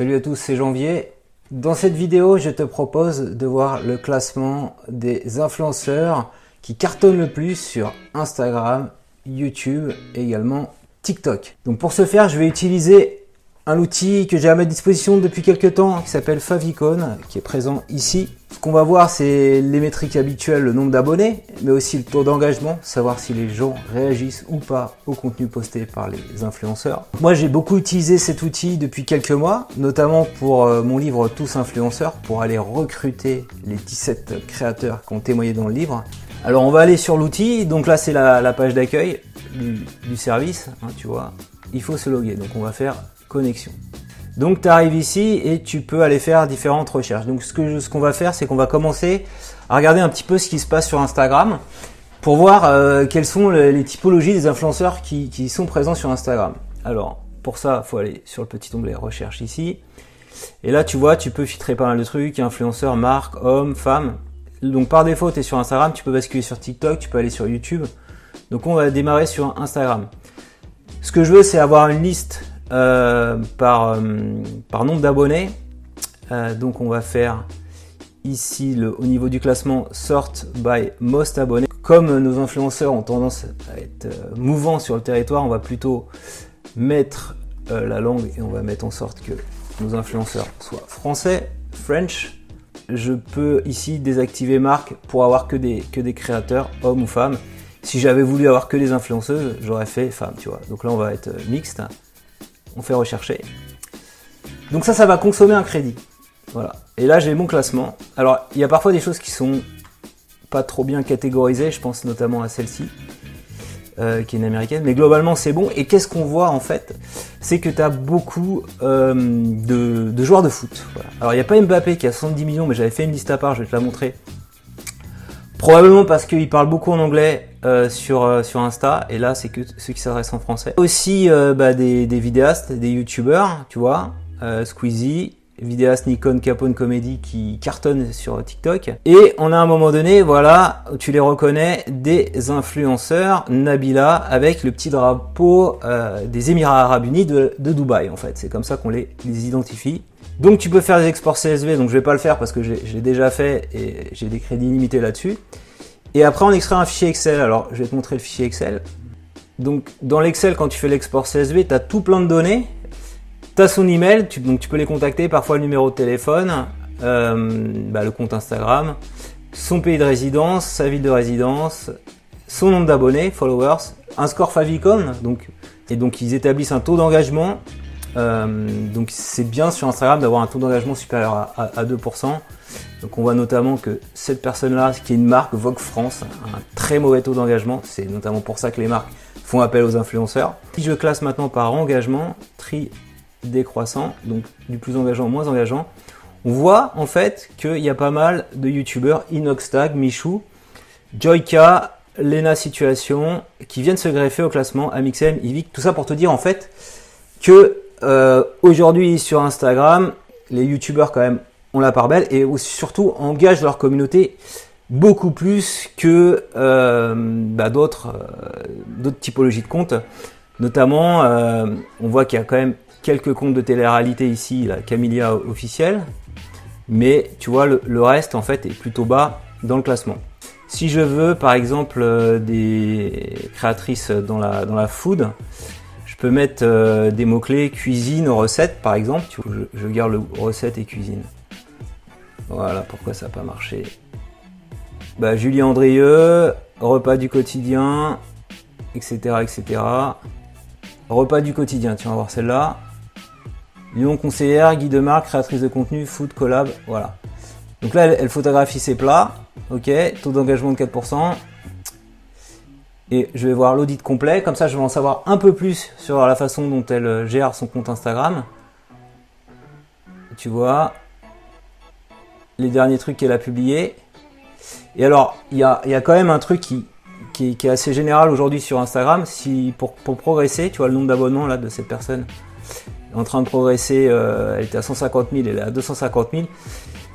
Salut à tous, c'est Janvier. Dans cette vidéo, je te propose de voir le classement des influenceurs qui cartonnent le plus sur Instagram, YouTube et également TikTok. Donc pour ce faire, je vais utiliser un outil que j'ai à ma disposition depuis quelques temps qui s'appelle Favicon, qui est présent ici. Ce qu'on va voir, c'est les métriques habituelles, le nombre d'abonnés, mais aussi le taux d'engagement, savoir si les gens réagissent ou pas au contenu posté par les influenceurs. Moi, j'ai beaucoup utilisé cet outil depuis quelques mois, notamment pour euh, mon livre Tous influenceurs, pour aller recruter les 17 créateurs qui ont témoigné dans le livre. Alors, on va aller sur l'outil. Donc là, c'est la, page d'accueil du, service, hein, tu vois. Il faut se loguer. Donc, on va faire connexion. Donc tu arrives ici et tu peux aller faire différentes recherches. Donc ce qu'on ce qu'on va faire, c'est qu'on va commencer à regarder un petit peu ce qui se passe sur Instagram pour voir euh, quelles sont les, typologies des influenceurs qui, sont présents sur Instagram. Alors pour ça, il faut aller sur le petit onglet recherche ici. Et là, tu vois, tu peux filtrer pas mal de trucs, influenceurs, marques, hommes, femmes. Donc par défaut, tu es sur Instagram, tu peux basculer sur TikTok, tu peux aller sur YouTube. Donc on va démarrer sur Instagram. Ce que je veux, c'est avoir une liste par, euh, par nombre d'abonnés. Euh, donc on va faire ici au niveau du classement sort by most abonnés. Comme nos influenceurs ont tendance à être mouvants sur le territoire, on va plutôt mettre la langue et on va mettre en sorte que nos influenceurs soient français, French. Je peux ici désactiver marque pour avoir que des, que des créateurs, hommes ou femmes. Si j'avais voulu avoir que des influenceuses, j'aurais fait femme, tu vois. Donc là, on va être mixte on fait rechercher. Donc ça, ça va consommer un crédit. Voilà. Et là, j'ai mon classement. Alors, il y a parfois des choses qui sont pas trop bien catégorisées. Je pense notamment à celle-ci, euh, qui est une américaine. Mais globalement, c'est bon. Et qu'est-ce qu'on voit en fait? C'est que tu as beaucoup euh, de, joueurs de foot. Alors, il n'y a pas Mbappé qui a 70 millions, mais j'avais fait une liste à part, je vais te la montrer. Probablement parce qu'il parle beaucoup en anglais euh, sur, euh, sur Insta, et là c'est que ceux qui s'adressent en français. Aussi euh, bah, des, des, vidéastes, des youtubeurs, tu vois, Squeezie, vidéaste Nikon Capone Comedy qui cartonne sur TikTok. Et on a à un moment donné, voilà, tu les reconnais, des influenceurs, Nabila, avec le petit drapeau des Émirats Arabes Unis de, de Dubaï en fait. C'est comme ça qu'on les, les identifie. Donc tu peux faire des exports CSV, donc je vais pas le faire parce que j'ai déjà fait et j'ai des crédits limités là-dessus. Et après on extrait un fichier Excel. Alors je vais te montrer le fichier Excel. Donc dans l'Excel quand tu fais l'export CSV, tu as tout plein de données. Tu as son email, donc tu peux les contacter, parfois le numéro de téléphone, euh, bah, le compte Instagram, son pays de résidence, sa ville de résidence, son nombre d'abonnés, followers, un score favicon, donc, et donc ils établissent un taux d'engagement donc c'est bien sur Instagram d'avoir un taux d'engagement supérieur à, 2%. Donc on voit notamment que cette personne-là, qui est une marque, Vogue France, a un très mauvais taux d'engagement. C'est notamment pour ça que les marques font appel aux influenceurs. Si je classe maintenant par engagement, tri décroissant, donc du plus engageant au moins engageant, on voit en fait qu'il y a pas mal de youtubeurs, Inoxtag, Michou, Joyka, Lena Situation, qui viennent se greffer au classement, Amixem, Ivic, tout ça pour te dire en fait que euh, aujourd'hui sur Instagram, les youtubeurs quand même ont la part belle et surtout engagent leur communauté beaucoup plus que euh, bah, d'autres euh, d'autres typologies de comptes. Notamment, on voit qu'il y a quand même quelques comptes de télé-réalité ici, la Camilia officielle, mais tu vois le, le, reste en fait est plutôt bas dans le classement. Si je veux par exemple des créatrices dans la dans la food, peux mettre euh, des mots-clés cuisine, recette par exemple. Je, garde le recette et cuisine. Voilà pourquoi ça n'a pas marché. Bah, Julie Andrieux, repas du quotidien, etc. etc. Repas du quotidien, tiens, on va voir celle-là. Lyon conseillère, guide de marque, créatrice de contenu, food, collab, voilà. Donc là, elle photographie ses plats, ok, taux d'engagement de 4%, et je vais voir l'audit complet. Comme ça, je vais en savoir un peu plus sur la façon dont elle euh, gère son compte Instagram. Tu vois, les derniers trucs qu'elle a publiés. Et alors, il y a, quand même un truc qui, qui, est assez général aujourd'hui sur Instagram. Si pour, progresser, tu vois le nombre d'abonnements là de cette personne en train de progresser. Euh, elle était à 150 000, elle est à 250 000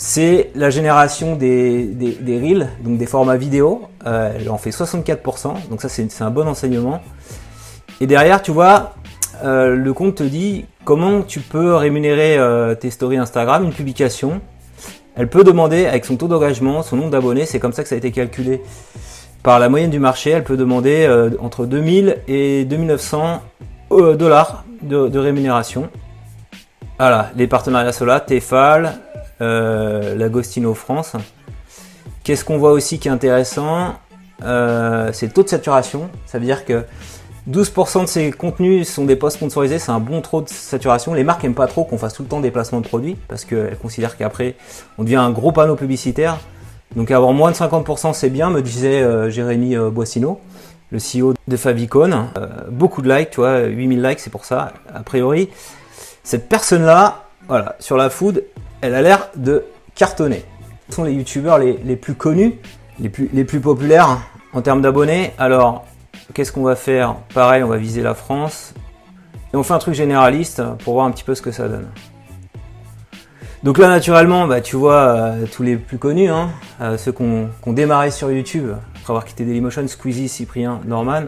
c'est la génération des, des, reels, donc des formats vidéo. Euh, elle en fait 64%, donc ça c'est un bon enseignement. Et derrière, tu vois, euh, le compte te dit comment tu peux rémunérer euh, tes stories Instagram, une publication. Elle peut demander, avec son taux d'engagement, son nombre d'abonnés, c'est comme ça que ça a été calculé par la moyenne du marché, elle peut demander entre 2000 et 2900 euh, dollars de, rémunération. Voilà, les partenariats sont là, Tefal, l'Agostino France. Qu'est-ce qu'on voit aussi qui est intéressant C'est le taux de saturation. Ça veut dire que 12% de ces contenus sont des posts sponsorisés, c'est un bon trop de saturation. Les marques n'aiment pas trop qu'on fasse tout le temps des placements de produits parce qu'elles considèrent qu'après on devient un gros panneau publicitaire. Donc avoir moins de 50% c'est bien, me disait euh, Jérémy euh, Boissino, le CEO de Favicon. Euh, beaucoup de likes, tu vois, 8000 likes c'est pour ça, a priori. Cette personne-là, voilà, sur la food, elle a l'air de cartonner. Ce sont les youtubeurs les, plus connus, les plus, populaires en termes d'abonnés? Alors, Qu'est-ce qu'on va faire? Pareil, on va viser la France. Et on fait un truc généraliste pour voir un petit peu ce que ça donne. Donc là, naturellement, bah, tu vois euh, tous les plus connus, hein, euh, ceux qui ont, démarré sur YouTube après avoir quitté Dailymotion, Squeezie, Cyprien, Norman.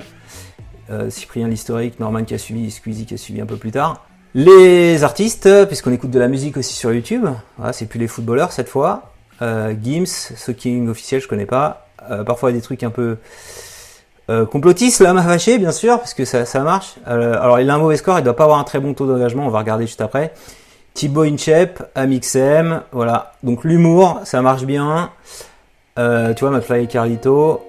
Euh, Cyprien l'historique, Norman qui a suivi, Squeezie qui a suivi un peu plus tard. Les artistes, puisqu'on écoute de la musique aussi sur YouTube, voilà, c'est plus les footballeurs cette fois. Gims, King officiel, je connais pas. parfois des trucs un peu euh, complotiste, là, m'a fâché, bien sûr, parce que ça, marche. Euh, alors, il a un mauvais score, il doit pas avoir un très bon taux d'engagement, on va regarder juste après. Thibaut Inchep, Amixem, voilà. Donc, l'humour, ça marche bien. Euh, tu vois, McFly et Carlito.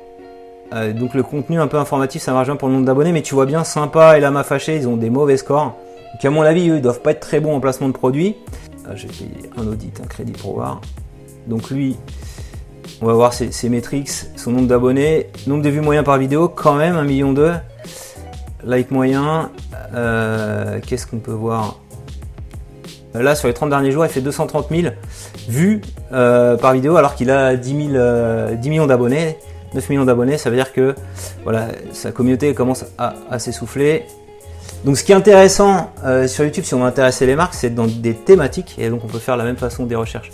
Euh, donc, le contenu un peu informatif, ça marche bien pour le nombre d'abonnés, mais tu vois bien, sympa et la m'a fâché, ils ont des mauvais scores. Donc, à mon avis, eux, ils doivent pas être très bons en placement de produits. Ah, J'ai fait un audit, un crédit pour voir. Donc, lui, on va voir ses, métriques, son nombre d'abonnés, nombre de vues moyen par vidéo, quand même 1 million de like moyen. Euh, qu'est-ce qu'on peut voir? Là, sur les 30 derniers jours, il fait 230 000 vues euh, par vidéo, alors qu'il a 10, 10 euh, millions d'abonnés. 9 millions d'abonnés, ça veut dire que voilà, sa communauté commence à, s'essouffler. Donc ce qui est intéressant sur YouTube, si on veut intéresser les marques, c'est dans des thématiques, et donc on peut faire la même façon des recherches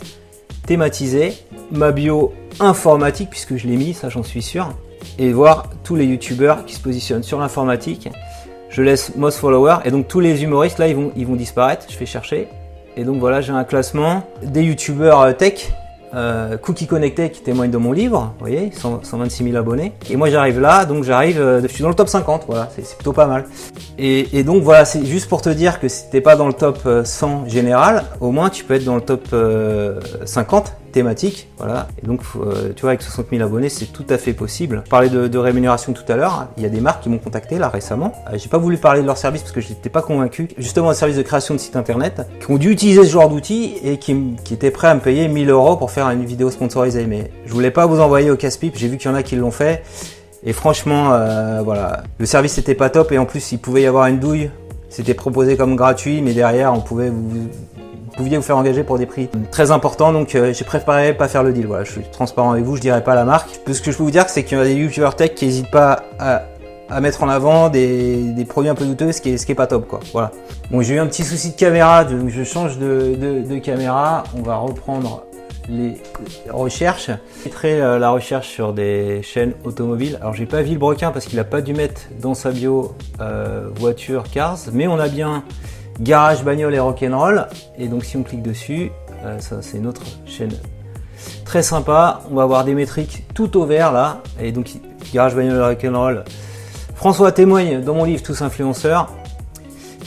thématisées. Ma bio informatique, puisque je l'ai mis, ça j'en suis sûr, et voir tous les youtubeurs qui se positionnent sur l'informatique. Je laisse most follower, et donc tous les humoristes là ils vont, ils vont disparaître. Je fais chercher, et donc voilà, j'ai un classement des youtubeurs euh, tech euh, Cookie Connecté qui témoigne de mon livre, vous voyez, 126 000 abonnés. Et moi j'arrive là, donc j'arrive, euh, je suis dans le top 50, voilà, c'est plutôt pas mal. Et, donc voilà, c'est juste pour te dire que si t'es pas dans le top 100 euh, général, au moins tu peux être dans le top 50 thématique, voilà. Et donc, tu vois, avec 60 000 abonnés, c'est tout à fait possible. Je de, rémunération tout à l'heure. Il y a des marques qui m'ont contacté là récemment. J'ai pas voulu parler de leur service parce que je n'étais pas convaincu. Justement, un service de création de site internet qui ont dû utiliser ce genre d'outils et qui, étaient prêts à me payer 1000 euros pour faire une vidéo sponsorisée, mais je voulais pas vous envoyer au casse-pipe. J'ai vu qu'il y en a qui l'ont fait. Et franchement, euh, voilà, le service était pas top et en plus il pouvait y avoir une douille. C'était proposé comme gratuit, mais derrière on pouvait vous, pouviez vous faire engager pour des prix très importants. Donc euh, j'ai préféré pas faire le deal. Voilà, je suis transparent avec vous, je dirais pas la marque. Ce que je peux vous dire, c'est qu'il y a des youtubeurs tech qui n'hésitent pas à, mettre en avant des, produits un peu douteux, ce qui est, ce qui est pas top quoi. Voilà. Bon, j'ai eu un petit souci de caméra, donc je change de, de caméra. On va reprendre les recherches. Je mettrai euh, la recherche sur des chaînes automobiles. Alors j'ai pas Villebrequin parce qu'il a pas dû mettre dans sa bio euh, voiture cars, mais on a bien garage bagnole et rock'n'roll. Et donc si on clique dessus, euh, ça c'est notre chaîne très sympa. On va avoir des métriques tout au vert là. Et donc garage bagnole et rock'n'roll. François témoigne dans mon livre Tous influenceurs.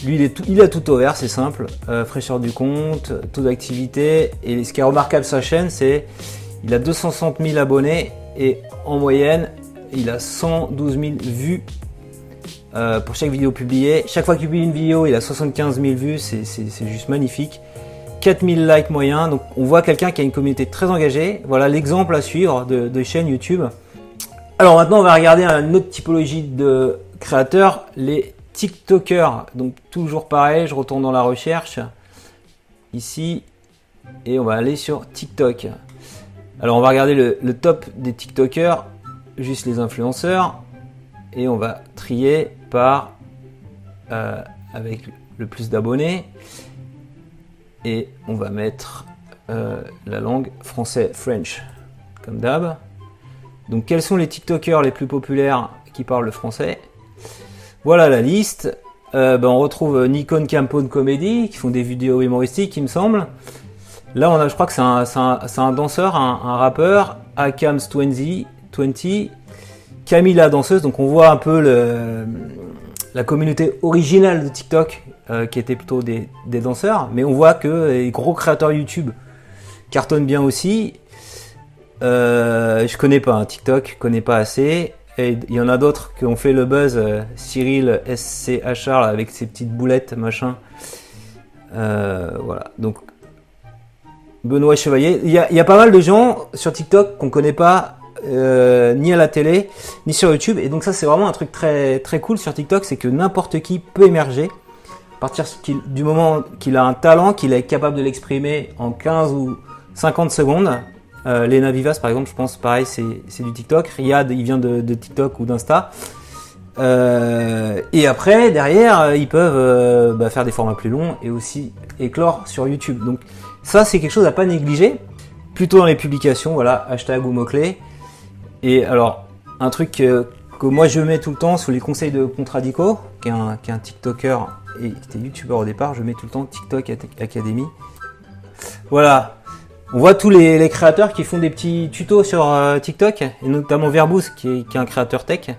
Lui, il, est a tout ouvert, c'est simple. Euh, fraîcheur du compte, taux d'activité. Et ce qui est remarquable sa chaîne, c'est il a 260 000 abonnés et en moyenne, il a 112 000 vues euh, pour chaque vidéo publiée. Chaque fois qu'il publie une vidéo, il a 75 000 vues, c'est juste magnifique. 4000 likes moyens, donc on voit quelqu'un qui a une communauté très engagée. Voilà l'exemple à suivre de, chaîne YouTube. Alors maintenant, on va regarder une autre typologie de créateurs, les TikToker, donc toujours pareil, je retourne dans la recherche ici et on va aller sur TikTok. Alors on va regarder le, top des TikTokers, juste les influenceurs, et on va trier par euh, avec le plus d'abonnés et on va mettre euh, la langue français French comme d'hab. Donc quels sont les TikTokers les plus populaires qui parlent le français? Voilà la liste. euh, ben, on retrouve Nikon Campone Comedy qui font des vidéos humoristiques, il me semble. Là, on a, je crois que c'est un, danseur, un, rappeur, Akams20, 20, Camille la danseuse. Donc on voit un peu la communauté originale de TikTok euh, qui était plutôt des, danseurs, mais on voit que les gros créateurs YouTube cartonnent bien aussi. Euh, je connais pas un TikTok, je connais pas assez. Et il y en a d'autres qui ont fait le buzz. Euh, Cyril SCHR avec ses petites boulettes, machin. Euh, voilà. Donc Benoît Chevalier. Il y, y a, pas mal de gens sur TikTok qu'on connaît pas euh, ni à la télé, ni sur YouTube. Et donc ça, c'est vraiment un truc très très cool sur TikTok, c'est que n'importe qui peut émerger à partir du moment qu'il a un talent, qu'il est capable de l'exprimer en 15 ou 50 secondes. Euh, Lena Vivas, par exemple, je pense, pareil, c'est du TikTok. Riyad, il vient de, TikTok ou d'Insta. Euh, et après, derrière, ils peuvent bah, faire des formats plus longs et aussi éclore sur YouTube. Donc ça, c'est quelque chose à pas négliger. Plutôt dans les publications, voilà, hashtag ou mots-clés. Et alors, un truc que, moi je mets tout le temps sous les conseils de Contradico, qui est un, qui est un TikToker et qui était YouTuber au départ, je mets tout le temps TikTok Academy. Voilà. On voit tous les, créateurs qui font des petits tutos sur euh, TikTok, et notamment Verbos, qui est, qui est un créateur tech.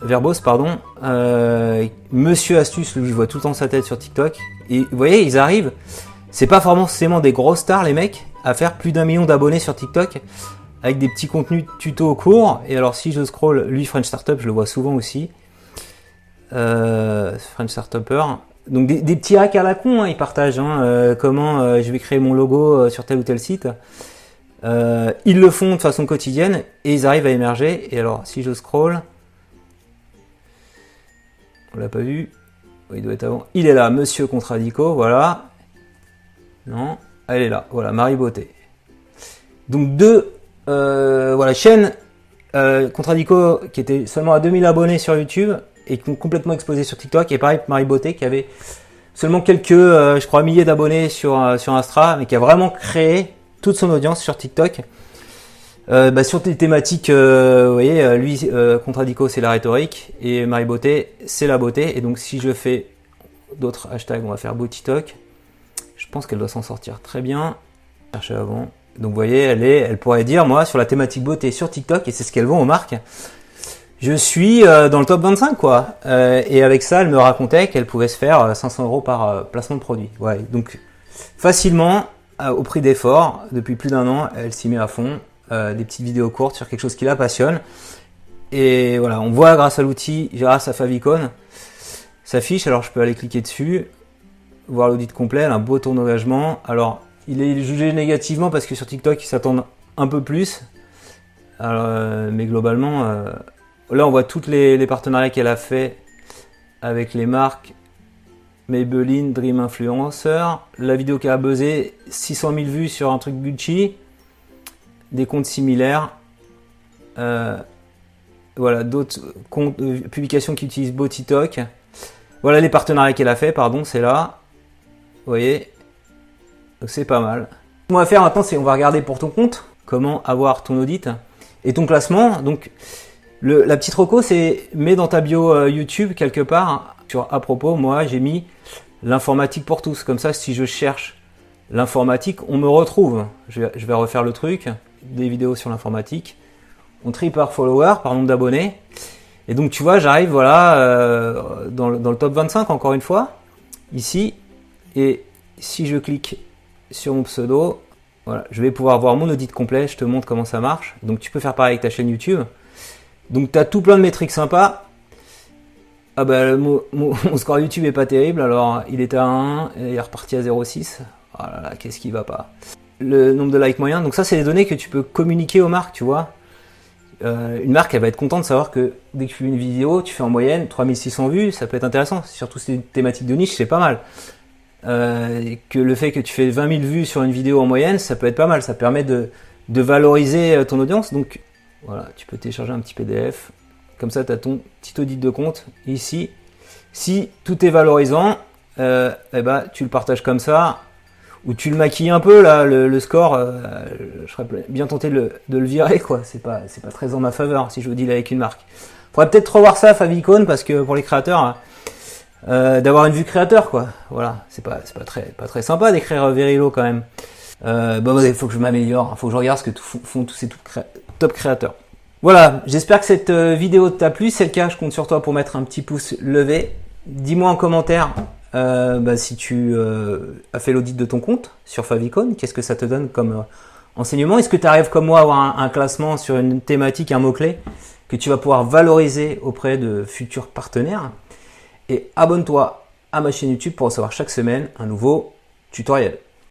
Verbos, pardon. Euh, Monsieur Astuce, lui, je vois tout le temps sa tête sur TikTok. Et vous voyez, ils arrivent. C'est pas forcément des grosses stars, les mecs, à faire plus d'un million d'abonnés sur TikTok avec des petits contenus tuto courts. Et alors si je scroll, lui French Startup, je le vois souvent aussi. Euh, French Startupper. Donc des, petits hacks à la con, hein, ils partagent hein, euh, comment euh, je vais créer mon logo sur tel ou tel site. ils le font de façon quotidienne et ils arrivent à émerger. Et alors si je scroll, on l'a pas vu. il doit être avant. Il est là, Monsieur Contradico, voilà. Non, elle est là, voilà, Marie Beauté. Donc deux euh, voilà, chaîne euh, Contradico qui était seulement à 2000 abonnés sur YouTube et complètement explosé sur TikTok. Et pareil, Marie Beauté qui avait seulement quelques, euh, je crois, milliers d'abonnés sur, sur Astra, mais qui a vraiment créé toute son audience sur TikTok. Bah, sur des thématiques, vous voyez, lui, Contradico, c'est la rhétorique, et Marie Beauté, c'est la beauté. Et donc, si je fais d'autres hashtags, on va faire Beauty-Talk. Je pense qu'elle doit s'en sortir très bien. Chercher avant. Donc vous voyez, elle, pourrait dire, moi, sur la thématique beauté sur TikTok, et c'est ce qu'elle vend aux marques, je suis euh, dans le top 25, quoi. Euh, et avec ça, elle me racontait qu'elle pouvait se faire 500 euh, euros par placement de produit. Ouais, donc facilement, au prix d'effort, depuis plus d'un an, elle s'y met à fond. des petites vidéos courtes sur quelque chose qui la passionne. Et voilà, on voit grâce à l'outil, grâce à Favicon, s'affiche. Alors je peux aller cliquer dessus, voir l'audit complet, un beau taux d'engagement. Alors il est jugé négativement parce que sur TikTok, ils s'attendent un peu plus. Euh, mais globalement, euh, là, on voit tous les, partenariats qu'elle a fait avec les marques Maybelline, Dream Influencer. La vidéo qu'elle a buzzé, 600 000 vues sur un truc Gucci. Des comptes similaires. Euh, voilà, d'autres publications qui utilisent BotiTok. Voilà les partenariats qu'elle a fait, pardon, c'est là. Vous voyez, c'est pas mal. Ce qu'on va faire maintenant, c'est on va regarder pour ton compte comment avoir ton audit et ton classement. Donc le, la petite reco, c'est mets dans ta bio euh, YouTube quelque part. Sur à propos, moi j'ai mis l'informatique pour tous. Comme ça, si je cherche l'informatique, on me retrouve. Je vais, refaire le truc, des vidéos sur l'informatique. On trie par follower, par nombre d'abonnés. Et donc tu vois, j'arrive voilà euh, dans le top 25 encore une fois ici. Et si je clique sur mon pseudo, je vais pouvoir voir mon audit complet, je te montre comment ça marche. Donc tu peux faire pareil avec ta chaîne YouTube. Donc tu as tout plein de métriques sympas. Ah bah mon, score YouTube est pas terrible, alors il était à 1 et il est reparti à 0,6. Oh là là, qu'est-ce qui va pas Le nombre de likes moyen, donc ça c'est des données que tu peux communiquer aux marques, tu vois. Euh, une marque elle va être contente de savoir que dès que tu fais une vidéo, tu fais en moyenne 3600 vues, ça peut être intéressant. Surtout ces thématiques de niche, c'est pas mal. Euh, que le fait que tu fais 20 000 vues sur une vidéo en moyenne, ça peut être pas mal. Ça permet de, de valoriser euh, ton audience. Donc voilà, tu peux télécharger un petit PDF. Comme ça, tu as ton petit audit de compte ici. Si tout est valorisant, euh, eh ben, tu le partages comme ça. Ou tu le maquilles un peu là, le, score. Euh, je serais bien tenté de le, de le virer quoi. C'est pas, pas très en ma faveur si je vous dis là avec une marque. Faudrait peut-être revoir ça Favicon parce que pour les créateurs, euh, d'avoir une vue créateur, quoi. Voilà, c'est pas, c'est pas très, pas très sympa d'écrire Verilo quand même. Euh, bah, il faut que je m'améliore, il faut que je regarde ce que font tous ces top créateurs. Voilà, j'espère que cette euh, vidéo t'a plu. Si c'est le cas, je compte sur toi pour mettre un petit pouce levé. Dis-moi en commentaire euh, bah, si tu euh, as fait l'audit de ton compte sur Favicon. Qu'est-ce que ça te donne comme enseignement? Est-ce que tu arrives comme moi à avoir un, classement sur une thématique, un mot-clé que tu vas pouvoir valoriser auprès de futurs partenaires? Et abonne-toi à ma chaîne YouTube pour recevoir chaque semaine un nouveau tutoriel.